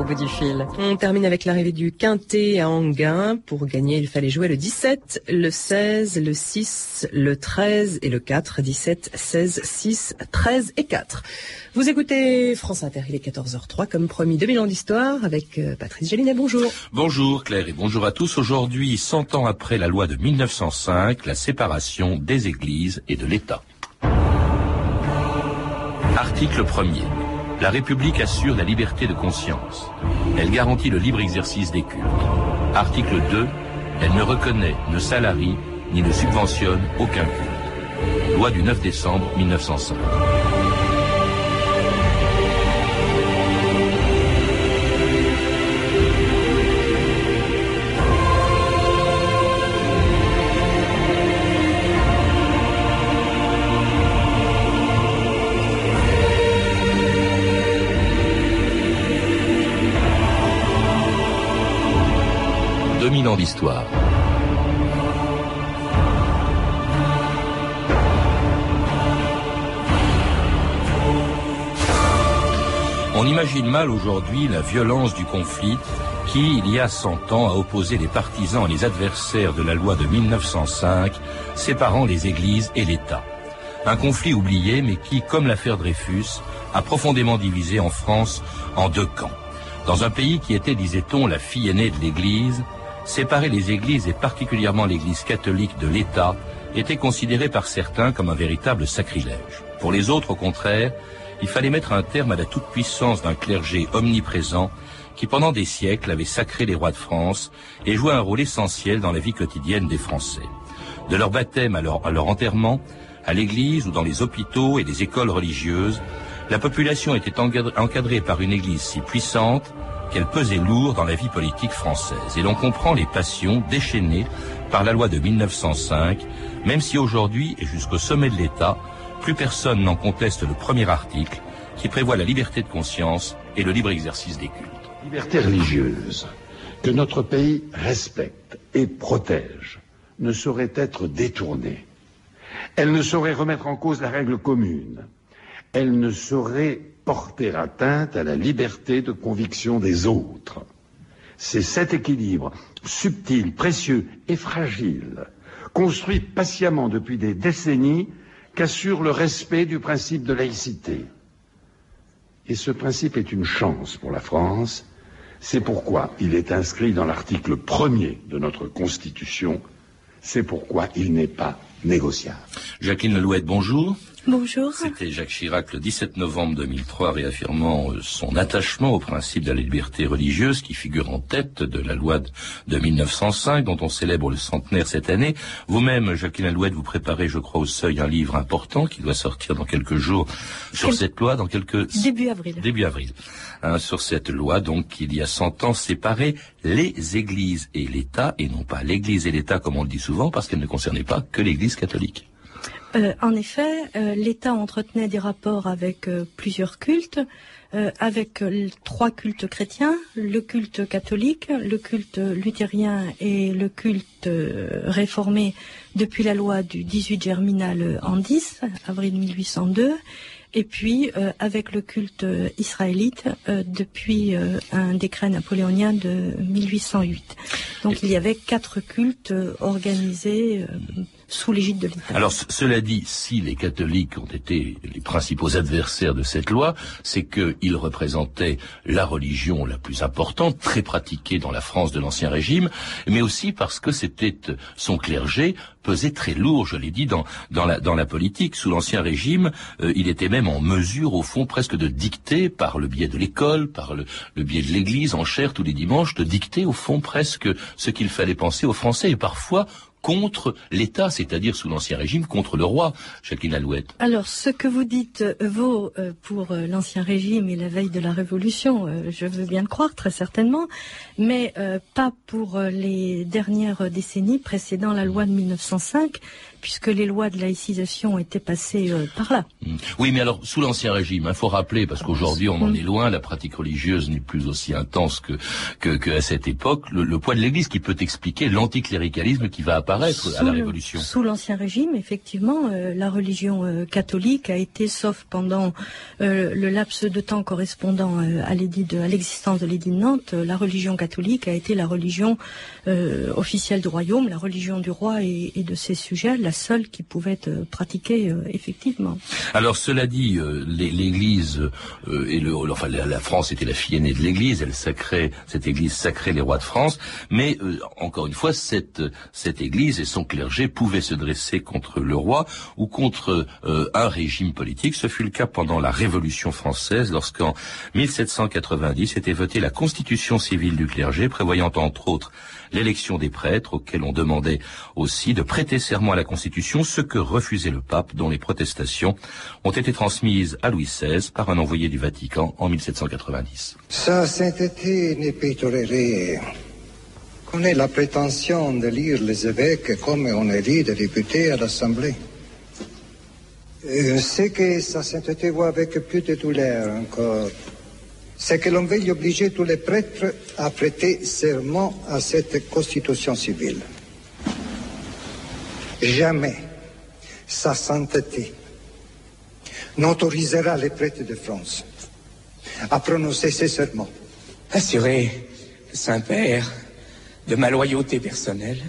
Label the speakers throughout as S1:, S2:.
S1: au bout du fil.
S2: On termine avec l'arrivée du Quintet à Anguin. Pour gagner, il fallait jouer le 17, le 16, le 6, le 13 et le 4. 17, 16, 6, 13 et 4. Vous écoutez France Inter, il est 14h03, comme promis, 2000 ans d'histoire avec euh, Patrice Gélinet. Bonjour.
S3: Bonjour Claire et bonjour à tous. Aujourd'hui, 100 ans après la loi de 1905, la séparation des églises et de l'État. Article 1er. La République assure la liberté de conscience. Elle garantit le libre exercice des cultes. Article 2. Elle ne reconnaît, ne salarie, ni ne subventionne aucun culte. Loi du 9 décembre 1905. 2000 ans d'histoire. On imagine mal aujourd'hui la violence du conflit qui, il y a 100 ans, a opposé les partisans et les adversaires de la loi de 1905, séparant les églises et l'État. Un conflit oublié, mais qui, comme l'affaire Dreyfus, a profondément divisé en France en deux camps. Dans un pays qui était, disait-on, la fille aînée de l'Église, séparer les églises et particulièrement l'église catholique de l'État était considéré par certains comme un véritable sacrilège. Pour les autres, au contraire, il fallait mettre un terme à la toute-puissance d'un clergé omniprésent qui pendant des siècles avait sacré les rois de France et joué un rôle essentiel dans la vie quotidienne des Français. De leur baptême à leur, à leur enterrement, à l'église ou dans les hôpitaux et les écoles religieuses, la population était encadrée par une église si puissante qu'elle pesait lourd dans la vie politique française. Et l'on comprend les passions déchaînées par la loi de 1905, même si aujourd'hui et jusqu'au sommet de l'État, plus personne n'en conteste le premier article qui prévoit la liberté de conscience et le libre exercice des cultes.
S4: Liberté religieuse que notre pays respecte et protège ne saurait être détournée. Elle ne saurait remettre en cause la règle commune. Elle ne saurait porter atteinte à la liberté de conviction des autres. C'est cet équilibre subtil, précieux et fragile, construit patiemment depuis des décennies, qu'assure le respect du principe de laïcité. Et ce principe est une chance pour la France. C'est pourquoi il est inscrit dans l'article premier de notre Constitution. C'est pourquoi il n'est pas négociable.
S3: Jacqueline Lelouette, bonjour.
S5: Bonjour.
S3: C'était Jacques Chirac le 17 novembre 2003 réaffirmant euh, son attachement au principe de la liberté religieuse qui figure en tête de la loi de 1905 dont on célèbre le centenaire cette année. Vous-même, Jacqueline Alouette, vous préparez, je crois, au seuil un livre important qui doit sortir dans quelques jours sur cette loi, dans quelques...
S5: Début avril.
S3: Début avril. Hein, sur cette loi, donc, il y a 100 ans, séparait les églises et l'État, et non pas l'église et l'État comme on le dit souvent, parce qu'elle ne concernait pas que l'église catholique.
S5: Euh, en effet, euh, l'État entretenait des rapports avec euh, plusieurs cultes, avec trois cultes chrétiens, le culte catholique, le culte luthérien et le culte réformé depuis la loi du 18 germinal en 10, avril 1802, et puis avec le culte israélite depuis un décret napoléonien de 1808. Donc il y avait quatre cultes organisés sous l'égide de l'État.
S3: Alors cela dit, si les catholiques ont été les principaux adversaires de cette loi, c'est qu'ils représentaient la religion la plus importante, très pratiquée dans la France de l'Ancien Régime, mais aussi parce que c'était son clergé pesait très lourd, je l'ai dit, dans, la politique. Sous l'Ancien Régime, euh, il était même en mesure, au fond, presque de dicter, par le biais de l'école, par le, le biais de l'Église, en chair tous les dimanches, de dicter, au fond, presque ce qu'il fallait penser aux Français, et parfois contre l'État, c'est-à-dire sous l'Ancien Régime, contre le roi, Jacqueline Alouette.
S5: Alors, ce que vous dites vaut euh, pour euh, l'Ancien Régime et la veille de la Révolution, euh, je veux bien le croire, très certainement, mais pas pour les dernières décennies précédant la loi de 1905, puisque les lois de laïcisation étaient passées par là.
S3: Mm. Oui, mais alors sous l'ancien régime, il faut rappeler parce qu'aujourd'hui on en est loin, la pratique religieuse n'est plus aussi intense que que, à cette époque. Le, poids de l'Église qui peut expliquer l'anticléricalisme qui va apparaître à la Révolution.
S5: sous l'ancien régime, effectivement, la religion catholique a été, sauf pendant le laps de temps correspondant à l'existence de l'édit de Nantes, la religion catholique a été la religion euh, officielle du royaume, la religion du roi et, de ses sujets, la seule qui pouvait être pratiquée euh, effectivement.
S3: Alors cela dit, euh, l'Église et le, enfin la, France était la fille aînée de l'Église, elle sacrait cette Église sacrait les rois de France, mais encore une fois cette cette Église et son clergé pouvaient se dresser contre le roi ou contre un régime politique. Ce fut le cas pendant la Révolution française, lorsqu'en 1790 était votée la Constitution civile du clergé, prévoyant entre autres l'élection des prêtres, auxquels on demandait aussi de prêter serment à la Constitution, ce que refusait le pape, dont les protestations ont été transmises à Louis XVI par un envoyé du Vatican en 1790.
S1: Sa sainteté n'est pas tolérée. On ait la prétention de lire les évêques comme on élit des députés à l'Assemblée. C'est que sa sainteté voit avec plus de douleur encore c'est que l'on veuille obliger tous les prêtres à prêter serment à cette constitution civile. Jamais sa sainteté n'autorisera les prêtres de France à prononcer ces serments.
S6: Assuré, Saint-Père, de ma loyauté personnelle,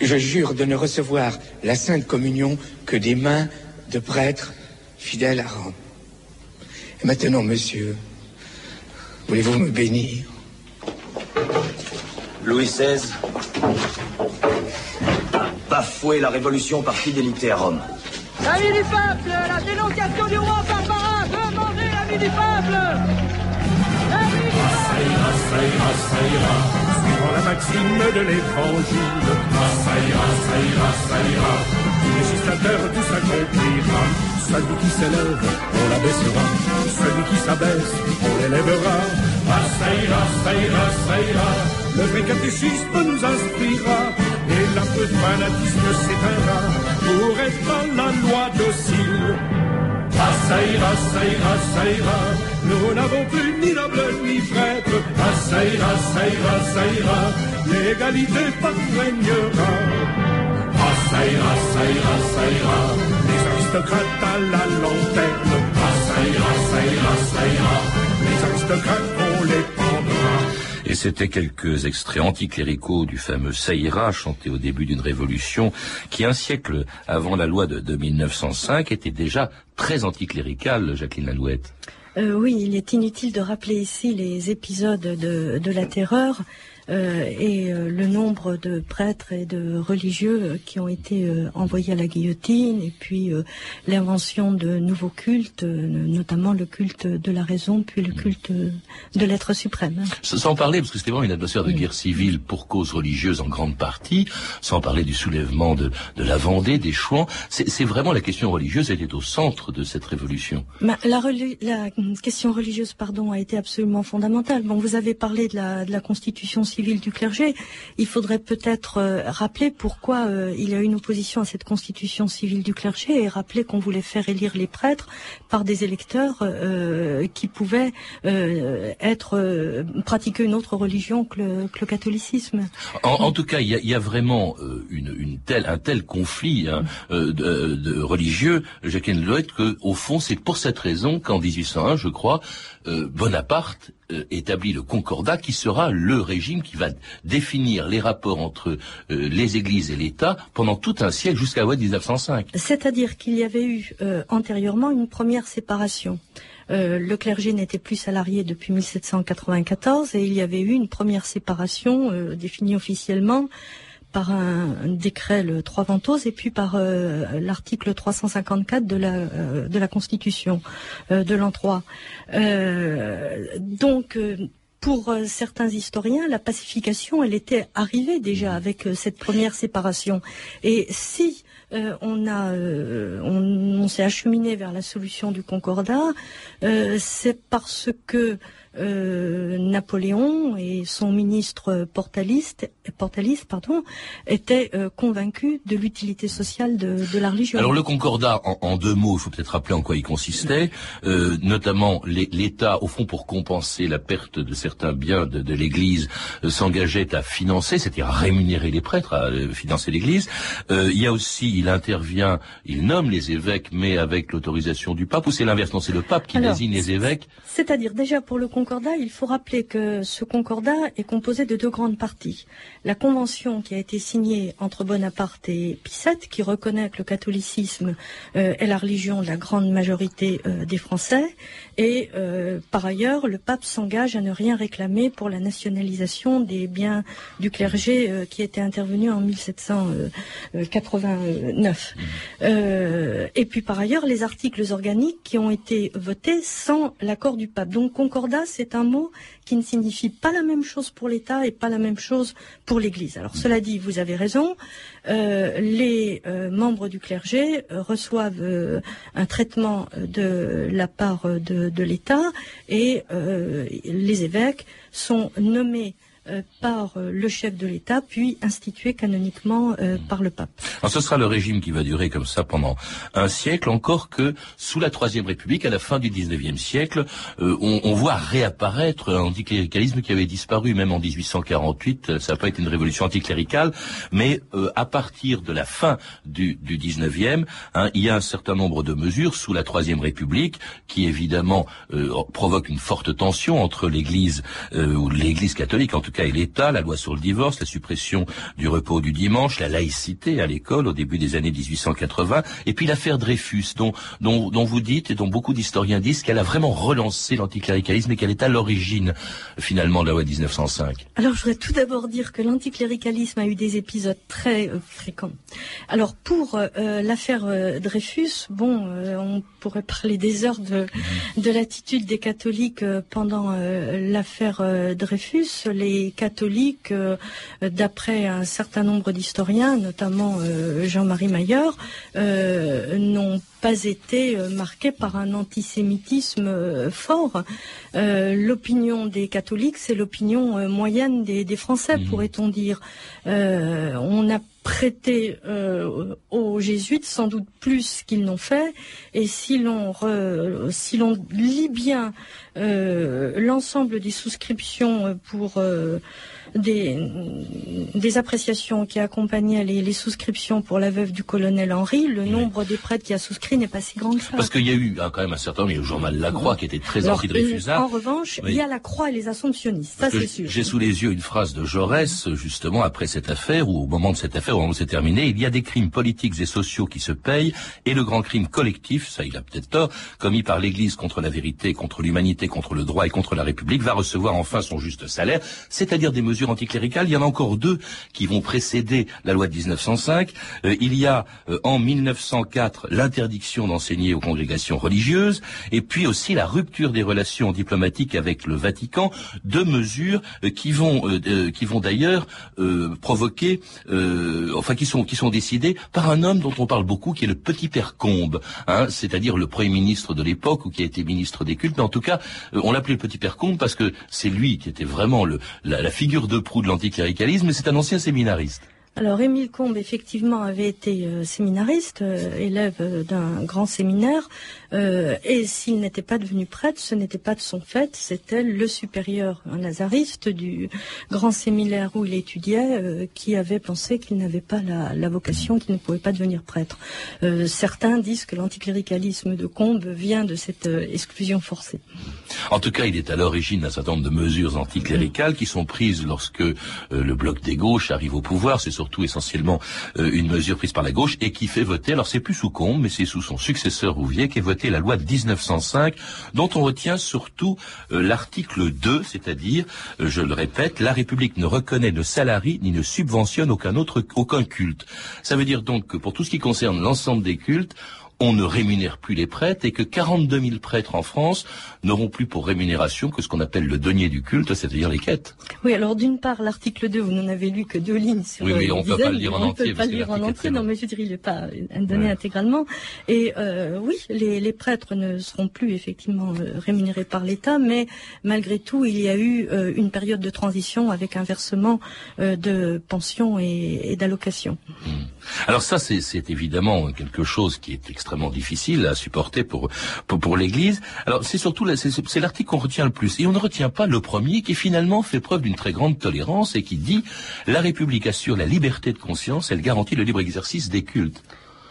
S6: je jure de ne recevoir la Sainte Communion que des mains de prêtres fidèles à Rome. Et maintenant, monsieur, Voulez-vous me bénir?
S7: Louis XVI bafoué la révolution par fidélité à Rome.
S8: La vie du peuple La dénonciation du roi Barbara Demandez la vie du peuple La vie du peuple
S9: Ça ira, ça ira, ça ira Suivant la maxime de l'évangile Ça ira, ça ira, ça ira Le législateur tout s'accomplira celui qui s'élève, on l'abaissera. Celui qui s'abaisse, on l'élèvera. Ah, ça ira, ça ira, ça ira. Le vrai catéchisme nous inspirera. La peu de fanatisme s'éteindra pour être dans la loi docile. Ah, ça ira, ça ira. Nous n'avons plus ni noble ni prêtre. Ah, ça ira, ça ira. L'égalité pas régnera. Ah, ça ira, ça ira, ça ira aristocrates à la lanterne. Ah, ça ira, ça ira, ça ira. Les aristocrates, les.
S3: Et c'était quelques extraits anticléricaux du fameux Saïra, chanté au début d'une révolution, qui un siècle avant la loi de, de 1905 était déjà très anticlérical, Jacqueline Lalouette.
S5: Euh, oui, il est inutile de rappeler ici les épisodes de, de la terreur. Euh, et euh, le nombre de prêtres et de religieux euh, qui ont été envoyés à la guillotine, et puis l'invention de nouveaux cultes, notamment le culte de la raison, puis le culte de l'être suprême.
S3: Sans parler, parce que c'était vraiment une atmosphère de guerre civile pour cause religieuse en grande partie, sans parler du soulèvement de, de la Vendée, des Chouans, c'est vraiment la question religieuse était au centre de cette révolution.
S5: la, la, question religieuse, pardon, a été absolument fondamentale. Bon, vous avez parlé de la, de la constitution civile du clergé, il faudrait peut-être euh, rappeler pourquoi euh, il y a une opposition à cette constitution civile du clergé et rappeler qu'on voulait faire élire les prêtres par des électeurs euh, qui pouvaient être pratiquer une autre religion que le, catholicisme.
S3: En, tout cas, il y a, vraiment une, telle, un tel conflit hein, de, religieux, Jacqueline Loët, que au fond, c'est pour cette raison qu'en 1801, je crois, Bonaparte euh, établit le Concordat qui sera le régime qui va définir les rapports entre euh, les églises et l'État pendant tout un siècle jusqu'à la loi 1905.
S5: C'est-à-dire qu'il y avait eu euh, antérieurement une première séparation. le clergé n'était plus salarié depuis 1794 et il y avait eu une première séparation définie officiellement par un, décret le 3 Ventose et puis par euh, l'article 354 de la euh, de la Constitution euh, de l'an 3. donc pour certains historiens, la pacification, elle était arrivée déjà avec cette première séparation. Et si on a, on, s'est acheminé vers la solution du Concordat, c'est parce que euh, Napoléon et son ministre portaliste, portaliste pardon, étaient euh, convaincus de l'utilité sociale de, de, la religion.
S3: Alors le concordat, en, en deux mots, il faut peut-être rappeler en quoi il consistait, euh, notamment l'État, au fond, pour compenser la perte de certains biens de, de l'Église, euh, s'engageait à financer, c'est-à-dire à rémunérer les prêtres, à euh, financer l'Église. il y a aussi, il intervient, il nomme les évêques, mais avec l'autorisation du pape, ou c'est l'inverse, non, c'est le pape qui désigne les évêques
S5: C'est-à-dire, déjà pour le concordat, il faut rappeler que ce concordat est composé de deux grandes parties. La convention qui a été signée entre Bonaparte et Pie qui reconnaît que le catholicisme euh, est la religion de la grande majorité euh, des Français, et euh, par ailleurs, le pape s'engage à ne rien réclamer pour la nationalisation des biens du clergé qui était intervenu en 1789. Euh, et puis par ailleurs, les articles organiques qui ont été votés sans l'accord du pape. Donc concordat, c'est un mot qui ne signifie pas la même chose pour l'État et pas la même chose pour l'Église. Alors cela dit, vous avez raison, euh, les euh, membres du clergé euh, reçoivent un traitement de la part de, l'État et les évêques sont nommés par euh, le chef de l'État, puis institué canoniquement euh, par le pape.
S3: Alors ce sera le régime qui va durer comme ça pendant un siècle, encore que sous la Troisième République, à la fin du XIXe siècle, on, on, voit réapparaître un anticléricalisme qui avait disparu même en 1848. Ça n'a pas été une révolution anticléricale, mais à partir de la fin du, du XIXe, hein, il y a un certain nombre de mesures sous la Troisième République qui évidemment provoquent une forte tension entre l'Église ou l'Église catholique en tout cas et l'État, la loi sur le divorce, la suppression du repos du dimanche, la laïcité à l'école au début des années 1880, et puis l'affaire Dreyfus, dont, dont, dont, vous dites et dont beaucoup d'historiens disent qu'elle a vraiment relancé l'anticléricalisme et qu'elle est à l'origine finalement de la loi de 1905.
S5: Alors je voudrais tout d'abord dire que l'anticléricalisme a eu des épisodes très euh, fréquents. Alors pour euh, l'affaire euh, Dreyfus, bon, on pourrait parler des heures de, de l'attitude des catholiques pendant l'affaire Dreyfus. Les catholiques, euh, d'après un certain nombre d'historiens, notamment euh, Jean-Marie Maillard, euh, n'ont pas été marqués par un antisémitisme fort. l'opinion des catholiques, c'est l'opinion moyenne des, des Français, mmh. pourrait-on dire. on a prêté euh, aux jésuites sans doute plus qu'ils n'ont fait. Et si l'on si l'on lit bien euh, l'ensemble des souscriptions pour euh, des, des appréciations qui accompagnaient les, les, souscriptions pour la veuve du colonel Henri, le nombre des prêtres qui a souscrit n'est pas si grand que ça.
S3: Parce qu'il y a eu hein, quand même un certain nombre, il y a le journal La Croix qui était très anti-Dreyfusard.
S5: En revanche, oui. il y a La Croix et les Assomptionnistes, ça c'est sûr.
S3: J'ai sous les yeux une phrase de Jaurès, justement, après cette affaire, ou au moment de cette affaire, au moment où c'est terminé, il y a des crimes politiques et sociaux qui se payent, et le grand crime collectif, ça il a peut-être tort, commis par l'Église contre la vérité, contre l'humanité, contre le droit et contre la République, va recevoir enfin son juste salaire, c'est-à-dire des mesures anticléricales. Il y en a encore deux qui vont précéder la loi de 1905. Euh, il y a euh, en 1904 l'interdiction d'enseigner aux congrégations religieuses et puis aussi la rupture des relations diplomatiques avec le Vatican. Deux mesures euh, qui vont qui vont d'ailleurs provoquer, enfin qui sont qui sont décidées par un homme dont on parle beaucoup, qui est le petit père Combe, hein, c'est-à-dire le premier ministre de l'époque ou qui a été ministre des cultes. Mais en tout cas, on l'appelait le petit père Combe parce que c'est lui qui était vraiment la, la figure de proue de l'anticléricalisme, c'est un ancien séminariste.
S5: Alors Émile Combes effectivement avait été euh, séminariste, euh, élève euh, d'un grand séminaire, et s'il n'était pas devenu prêtre, ce n'était pas de son fait, c'était le supérieur, un lazariste du grand séminaire où il étudiait, qui avait pensé qu'il n'avait pas la, la, vocation, qu'il ne pouvait pas devenir prêtre. certains disent que l'anticléricalisme de Combes vient de cette exclusion forcée.
S3: En tout cas, il est à l'origine d'un certain nombre de mesures anticléricales qui sont prises lorsque le bloc des gauches arrive au pouvoir. Surtout essentiellement euh, une mesure prise par la gauche et qui fait voter, alors c'est plus sous Combe, mais c'est sous son successeur Rouvier qui a voté la loi de 1905, dont on retient surtout euh, l'article 2, c'est-à-dire, euh, je le répète, la République ne reconnaît, ne salarie ni ne subventionne aucun autre aucun culte. Ça veut dire donc que pour tout ce qui concerne l'ensemble des cultes, on ne rémunère plus les prêtres et que 42 000 prêtres en France n'auront plus pour rémunération que ce qu'on appelle le denier du culte, c'est-à-dire les quêtes.
S5: Oui, alors d'une part, l'article 2, vous n'en avez lu que deux lignes sur
S3: Oui, mais
S5: euh,
S3: on peut
S5: dizaines,
S3: pas le lire en
S5: on
S3: entier,
S5: peut pas le lire en entier, non, mais je dirais, il n'est pas donné
S3: Ouais.
S5: intégralement. Et euh, oui, les, les prêtres ne seront plus effectivement euh, rémunérés par l'État, mais malgré tout, il y a eu euh, une période de transition avec un versement euh, de pensions et, et d'allocations.
S3: Alors ça, c'est évidemment quelque chose qui est extrêmement difficile à supporter pour pour, pour l'Église. Alors c'est surtout c'est l'article qu'on retient le plus, et on ne retient pas le premier qui finalement fait preuve d'une très grande tolérance et qui dit la République assure la liberté de conscience, elle garantit le libre exercice des cultes.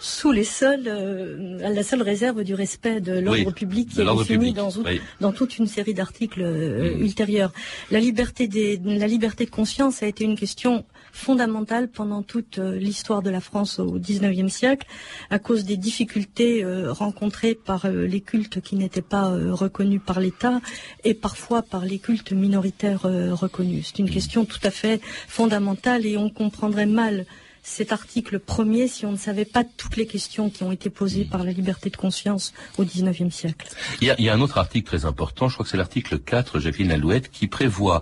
S5: Sous les seuls, euh, à la seule réserve du respect de l'ordre
S3: Oui,
S5: public qui est défini
S3: public,
S5: dans,
S3: oui.
S5: dans toute une série d'articles euh,
S3: Mm.
S5: ultérieurs. La liberté, des, la liberté de conscience a été une question fondamentale pendant toute euh, l'histoire de la France au XIXe siècle, à cause des difficultés euh, rencontrées par euh, les cultes qui n'étaient pas reconnus par l'État et parfois par les cultes minoritaires reconnus. C'est une question tout à fait fondamentale et on comprendrait mal cet article premier si on ne savait pas toutes les questions qui ont été posées par la liberté de conscience au XIXe siècle.
S3: Il y, a, il y a un autre article très important, je crois que c'est l'article 4, Jacqueline Alouette, qui prévoit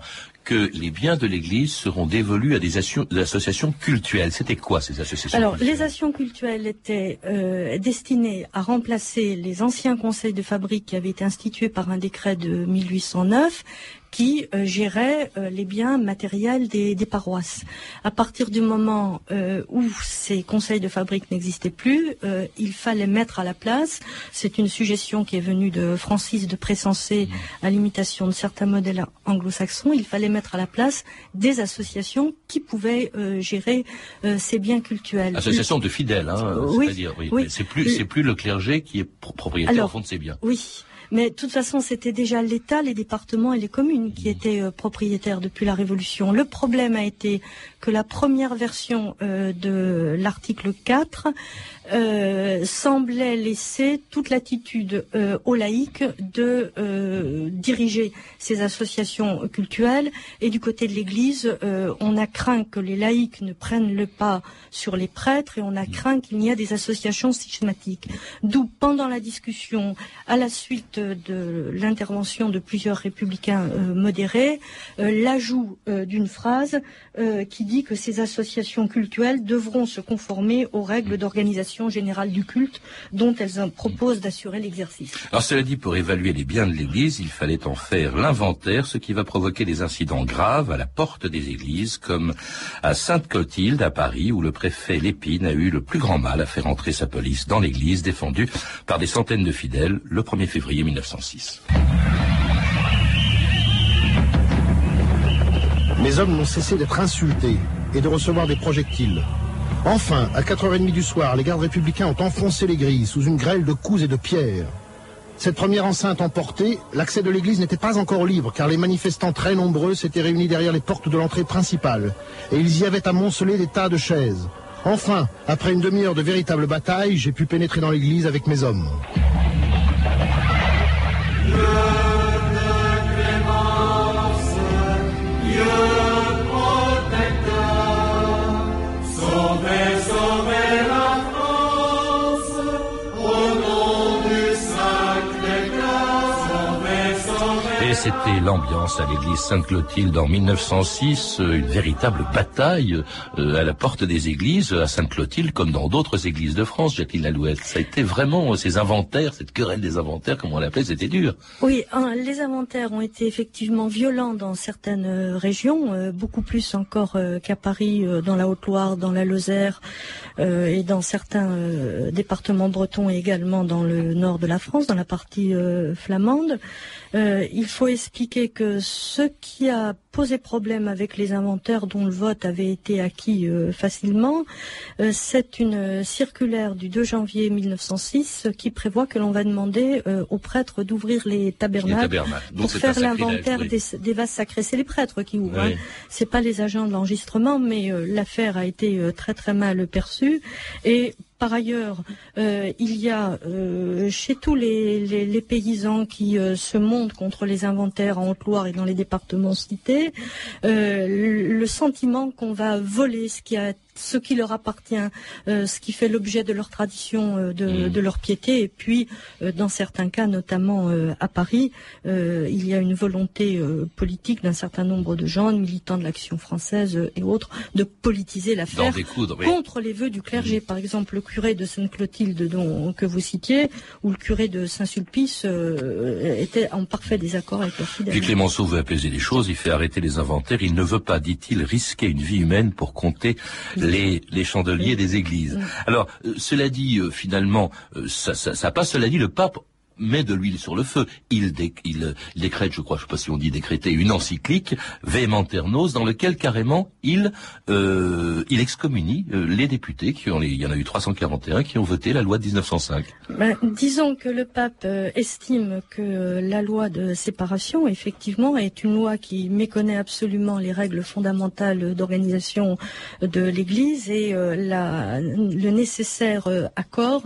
S3: que les biens de l'Église seront dévolus à des, associations cultuelles. C'était quoi ces associations
S5: Alors, les actions cultuelles étaient euh, destinées à remplacer les anciens conseils de fabrique qui avaient été institués par un décret de 1809 qui euh, gérait euh, les biens matériels des, des paroisses. À partir du moment euh, où ces conseils de fabrique n'existaient plus, euh, il fallait mettre à la place, c'est une suggestion qui est venue de Francis de Pressensé à l'imitation de certains modèles anglo-saxons, il fallait mettre à la place des associations qui pouvaient euh, gérer euh, ces biens cultuels.
S3: Association de fidèles, hein,
S5: Oui,
S3: c'est-à-dire, oui, c'est plus, plus le clergé qui est pro- propriétaire
S5: Alors,
S3: au fond de ses biens.
S5: Oui. Mais de toute façon, c'était déjà l'État, les départements et les communes qui étaient euh, propriétaires depuis la Révolution. Le problème a été que la première version euh, de l'article 4 euh, semblait laisser toute l'attitude aux laïcs de diriger ces associations cultuelles. Et du côté de l'Église, on a craint que les laïcs ne prennent le pas sur les prêtres et on a craint qu'il n'y ait des associations systématiques. D'où, pendant la discussion, à la suite de l'intervention de plusieurs républicains euh, modérés, euh, l'ajout euh, d'une phrase qui dit que ces associations cultuelles devront se conformer aux règles d'organisation générale du culte dont elles en proposent d'assurer l'exercice.
S3: Alors cela dit, pour évaluer les biens de l'Église, il fallait en faire l'inventaire, ce qui va provoquer des incidents graves à la porte des églises, comme à Sainte-Clotilde, à Paris, où le préfet Lépine a eu le plus grand mal à faire entrer sa police dans l'église défendue par des centaines de fidèles le 1er février 1906.
S10: Mes hommes n'ont cessé d'être insultés et de recevoir des projectiles. Enfin, à 4h30 du soir, les gardes républicains ont enfoncé les grilles sous une grêle de coups et de pierres. Cette première enceinte emportée, l'accès de l'église n'était pas encore libre car les manifestants très nombreux s'étaient réunis derrière les portes de l'entrée principale et ils y avaient amoncelé des tas de chaises. Enfin, après une demi-heure de véritable bataille, j'ai pu pénétrer dans l'église avec mes hommes.
S3: Et c'était l'ambiance à l'église Sainte-Clotilde en 1906, euh, une véritable bataille euh, à la porte des églises à Sainte-Clotilde, comme dans d'autres églises de France, Jacqueline Lalouette. Ça a été vraiment euh, ces inventaires, cette querelle des inventaires, comme on l'appelait, c'était dur.
S5: Oui, hein, les inventaires ont été effectivement violents dans certaines régions, beaucoup plus encore qu'à Paris, dans la Haute-Loire, dans la Lozère et dans certains départements bretons et également dans le nord de la France, dans la partie flamande. Euh, il faut expliquer que ce qui a posé problème avec les inventaires dont le vote avait été acquis euh, facilement, euh, c'est une euh, circulaire du 2 janvier 1906 euh, qui prévoit que l'on va demander euh, aux prêtres d'ouvrir les
S3: Les
S5: tabernacles pour faire l'inventaire
S3: oui.
S5: des, des vases sacrés. C'est les prêtres qui ouvrent.
S3: Oui.
S5: hein. C'est pas les agents de l'enregistrement, mais l'affaire a été très très mal perçue. Et par ailleurs, euh, il y a euh, chez tous les, les- les paysans qui euh, se montent contre les inventaires en Haute-Loire et dans les départements cités, euh, le sentiment qu'on va voler ce qui a ce qui leur appartient, euh, ce qui fait l'objet de leur tradition, euh, de,
S3: Mm.
S5: de leur piété. Et puis, euh, dans certains cas, notamment à Paris, il y a une volonté politique d'un certain nombre de gens, de militants de l'action française et autres, de politiser l'affaire
S3: oui.
S5: contre les vœux du
S3: Mm.
S5: clergé. Par exemple, le curé de Sainte-Clotilde dont, que vous citiez, ou le curé de Saint-Sulpice étaient en parfait désaccord avec leurs fidèles.
S3: Puis Clémenceau veut apaiser les choses, il fait arrêter les inventaires, il ne veut pas, dit-il, risquer une vie humaine pour compter les, les chandeliers des églises.
S5: Mm.
S3: Alors, euh, cela dit, euh, finalement, euh, ça, ça, ça passe, cela dit, le pape met de l'huile sur le feu. Il, il, euh, décrète, je crois, je sais pas si on dit décréter, une encyclique, Vehementernos, dans lequel carrément il, euh, il excommunie euh, les députés, qui ont, il y en a eu 341, qui ont voté la loi de 1905.
S5: Ben, disons que le pape euh, estime que la loi de séparation, effectivement, est une loi qui méconnaît absolument les règles fondamentales d'organisation de l'Église et le nécessaire accord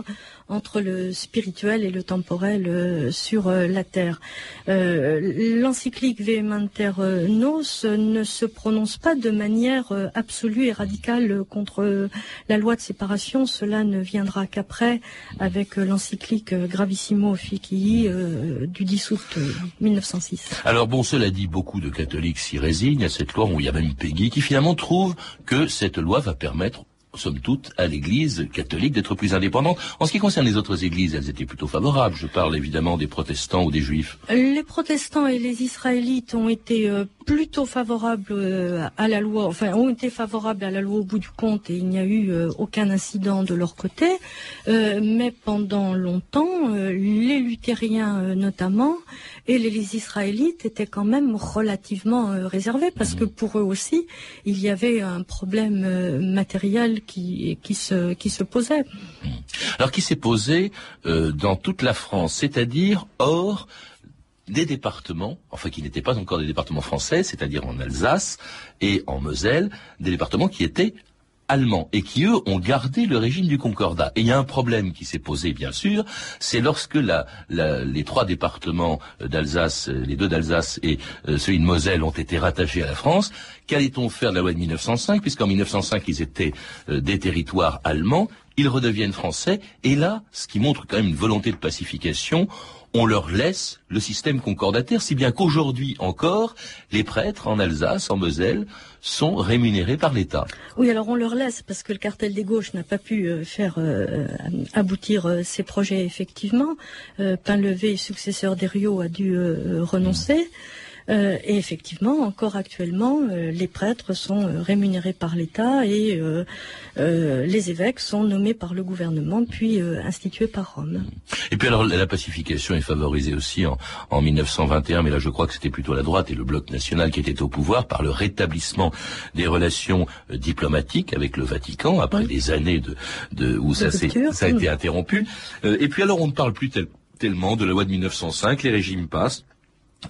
S5: entre le spirituel et le temporel euh, sur euh, la terre. Euh, L'encyclique Vehementer Nos ne se prononce pas de manière euh, absolue et radicale contre euh, la loi de séparation. Cela ne viendra qu'après avec euh, l'encyclique euh, Gravissimo Officii euh, du 10 août euh, 1906.
S3: Alors bon, cela dit, beaucoup de catholiques s'y résignent à cette loi, où il y a même Peggy qui finalement trouve que cette loi va permettre somme toute, à l'Église catholique d'être plus indépendante. En ce qui concerne les autres églises, elles étaient plutôt favorables. Je parle évidemment des protestants ou des juifs.
S5: Les protestants et les israélites ont été euh, plutôt favorables euh, à la loi, enfin ont été favorables à la loi au bout du compte et il n'y a eu euh, aucun incident de leur côté. Euh, mais pendant longtemps, euh, les luthériens euh, notamment et les, israélites étaient quand même relativement euh, réservés parce que pour eux aussi, il y avait un problème euh, matériel qui, se, posait.
S3: Alors qui s'est posé euh, dans toute la France, c'est-à-dire hors des départements, enfin qui n'étaient pas encore des départements français, c'est-à-dire en Alsace et en Moselle, des départements qui étaient allemands et qui eux ont gardé le régime du concordat. Et il y a un problème qui s'est posé bien sûr, c'est lorsque la, la, les trois départements d'Alsace, les deux d'Alsace et euh, celui de Moselle ont été rattachés à la France. Qu'allait-on faire de la loi de 1905 puisqu'en 1905 ils étaient euh, des territoires allemands, ils redeviennent français et là, ce qui montre quand même une volonté de pacification, on leur laisse le système concordataire, si bien qu'aujourd'hui encore, les prêtres en Alsace, en Moselle, sont rémunérés par l'État.
S5: Oui, alors on leur laisse parce que le cartel des gauches n'a pas pu euh, faire euh, aboutir euh, ses projets effectivement. Euh, Painlevé, successeur d'Eriot, a dû euh, renoncer. Euh, et effectivement, encore actuellement, euh, les prêtres sont euh, rémunérés par l'État et euh, euh, les évêques sont nommés par le gouvernement puis euh, institués par Rome.
S3: Et puis alors la pacification est favorisée aussi en, en 1921, mais là je crois que c'était plutôt la droite et le bloc national qui était au pouvoir par le rétablissement des relations diplomatiques avec le Vatican après
S5: Oui.
S3: des années de, de où ça, ça a été interrompu. Euh, et puis alors on ne parle plus tel- tellement de la loi de 1905, les régimes passent.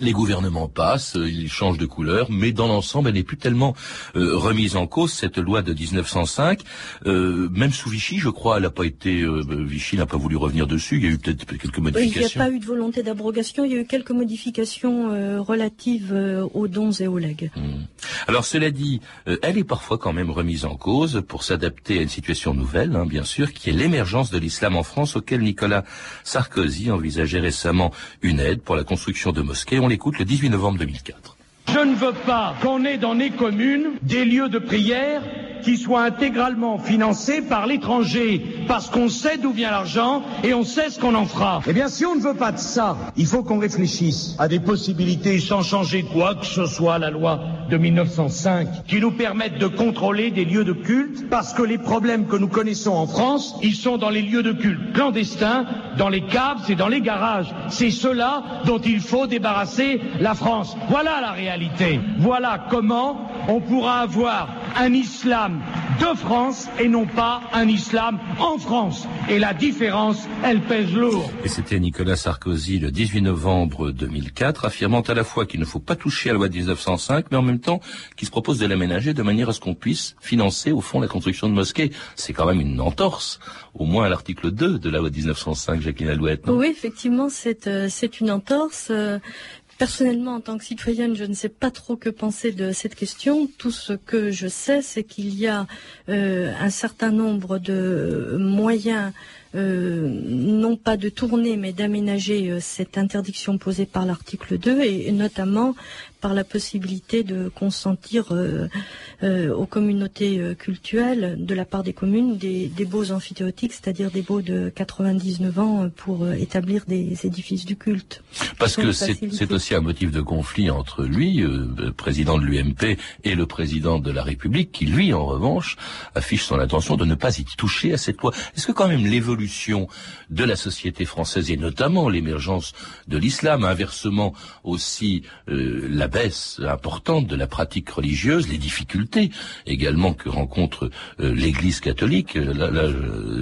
S3: Les gouvernements passent, euh, ils changent de couleur, mais dans l'ensemble, elle n'est plus tellement euh, remise en cause, cette loi de 1905. Euh, même sous Vichy, je crois, elle n'a pas été... euh, Vichy n'a pas voulu revenir dessus, il y a eu peut-être quelques
S5: Oui, Il n'y a
S3: modifications.
S5: pas eu de volonté d'abrogation, il y a eu quelques modifications euh, relatives euh, aux dons et aux legs.
S3: Alors cela dit, elle est parfois quand même remise en cause pour s'adapter à une situation nouvelle, hein, bien sûr, qui est l'émergence de l'islam en France, auquel Nicolas Sarkozy envisageait récemment une aide pour la construction de mosquées. On l'écoute le 18 novembre 2004.
S11: Je ne veux pas qu'on ait dans les communes des lieux de prière qui soient intégralement financés par l'étranger, parce qu'on sait d'où vient l'argent et on sait ce qu'on en fera. Eh bien, si on ne veut pas de ça, il faut qu'on réfléchisse à des possibilités sans changer quoi que ce soit la loi de 1905, qui nous permettent de contrôler des lieux de culte, parce que les problèmes que nous connaissons en France, ils sont dans les lieux de culte clandestins, dans les caves et dans les garages. C'est cela dont il faut débarrasser la France. Voilà la réalité. Voilà comment on pourra avoir un islam de France et non pas un islam en France. Et la différence, elle pèse lourd.
S3: Et c'était Nicolas Sarkozy le 18 novembre 2004, affirmant à la fois qu'il ne faut pas toucher à la loi de 1905, mais en même temps qu'il se propose de l'aménager de manière à ce qu'on puisse financer au fond la construction de mosquées. C'est quand même une entorse, au moins à l'article 2 de la loi de 1905, Jacqueline Alouette. non?
S5: Oui, effectivement, c'est euh, c'est une entorse. euh, Personnellement, en tant que citoyenne, je ne sais pas trop que penser de cette question. Tout ce que je sais, c'est qu'il y a euh, un certain nombre de moyens euh, non pas de tourner, mais d'aménager euh, cette interdiction posée par l'article 2, et, notamment par la possibilité de consentir euh, aux communautés cultuelles, de la part des communes, des, des baux amphithéotiques, c'est-à-dire des baux de 99 ans pour établir des édifices du culte.
S3: Parce que c'est aussi un motif de conflit entre lui, président de l'UMP, et le président de la République, qui lui, en revanche, affiche son intention de ne pas y toucher à cette loi. Est-ce que quand même l'évolution de la société française et notamment l'émergence de l'islam, inversement aussi euh, la baisse importante de la pratique religieuse, les difficultés également que rencontre euh, l'Église catholique, euh, là,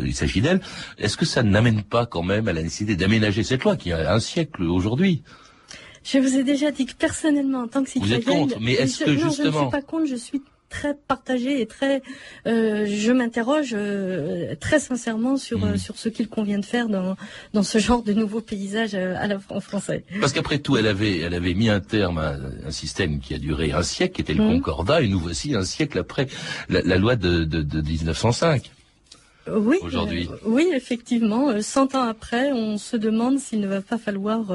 S3: il s'agit d'elle, est-ce que ça n'amène pas quand même à la nécessité d'aménager cette loi qui a un siècle aujourd'hui?
S5: Je vous ai déjà dit que personnellement, en tant que citoyenne,
S3: vous êtes contre, mais est-ce que justement,
S5: je ne suis pas contre, je suis très partagé et très. Euh, je m'interroge euh, très sincèrement sur mmh. euh, sur ce qu'il convient de faire dans dans ce genre de nouveau paysage à la, en français.
S3: Parce qu'après tout, elle avait elle avait mis un terme à un système qui a duré un siècle, qui était le mmh. Concordat, et nous voici un siècle après la, loi de, de, de 1905.
S5: Oui,
S3: aujourd'hui.
S5: oui, effectivement. Cent ans après, on se demande s'il ne va pas falloir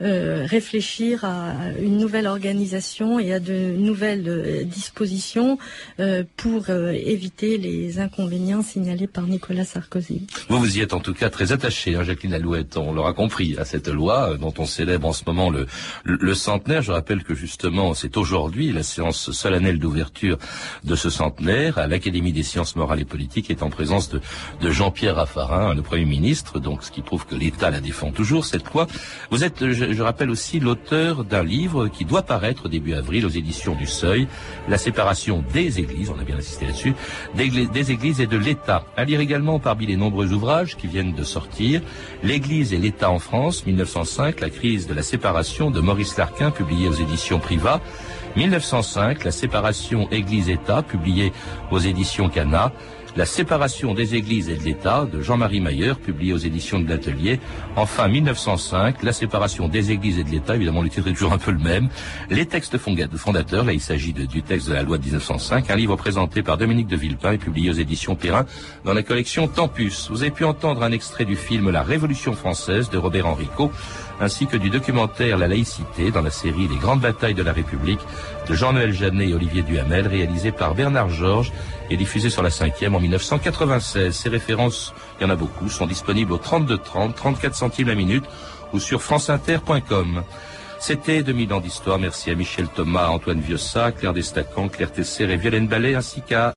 S5: euh, réfléchir à une nouvelle organisation et à de nouvelles euh, dispositions euh, pour éviter les inconvénients signalés par Nicolas Sarkozy.
S3: Vous vous y êtes en tout cas très attaché, hein, Jacqueline Alouette, on l'aura compris, à cette loi dont on célèbre en ce moment le, le, centenaire. Je rappelle que justement c'est aujourd'hui la séance solennelle d'ouverture de ce centenaire à l'Académie des sciences morales et politiques est en présence de, Jean-Pierre Raffarin, le Premier ministre, donc ce qui prouve que l'État la défend toujours, cette loi. Vous êtes, je rappelle aussi l'auteur d'un livre qui doit paraître début avril aux éditions du Seuil, La séparation des églises, on a bien insisté là-dessus, des, églises et de l'État. À lire également parmi les nombreux ouvrages qui viennent de sortir, L'Église et l'État en France, 1905, la crise de la séparation de Maurice Larquin, publié aux éditions Privat, 1905, la séparation Église-État, publié aux éditions Cana, la séparation des églises et de l'État de Jean-Marie Mayer, publié aux éditions de l'Atelier. Enfin, 1905, La séparation des églises et de l'État, évidemment le titre est toujours un peu le même. Les textes fondateurs, là il s'agit du texte de la loi de 1905, un livre présenté par Dominique de Villepin et publié aux éditions Perrin dans la collection Tempus. Vous avez pu entendre un extrait du film La Révolution française de Robert Enrico, ainsi que du documentaire La laïcité dans la série Les grandes batailles de la République de Jean-Noël Jeannet et Olivier Duhamel, réalisé par Bernard Georges et diffusé sur la 5e en 1996. Ces références, il y en a beaucoup, sont disponibles au 32 30, 34 centimes la minute ou sur franceinter.com. C'était 2000 ans d'histoire. Merci à Michel Thomas, Antoine Viossa, Claire Destacan, Claire Tesser et Violaine Ballet, ainsi qu'à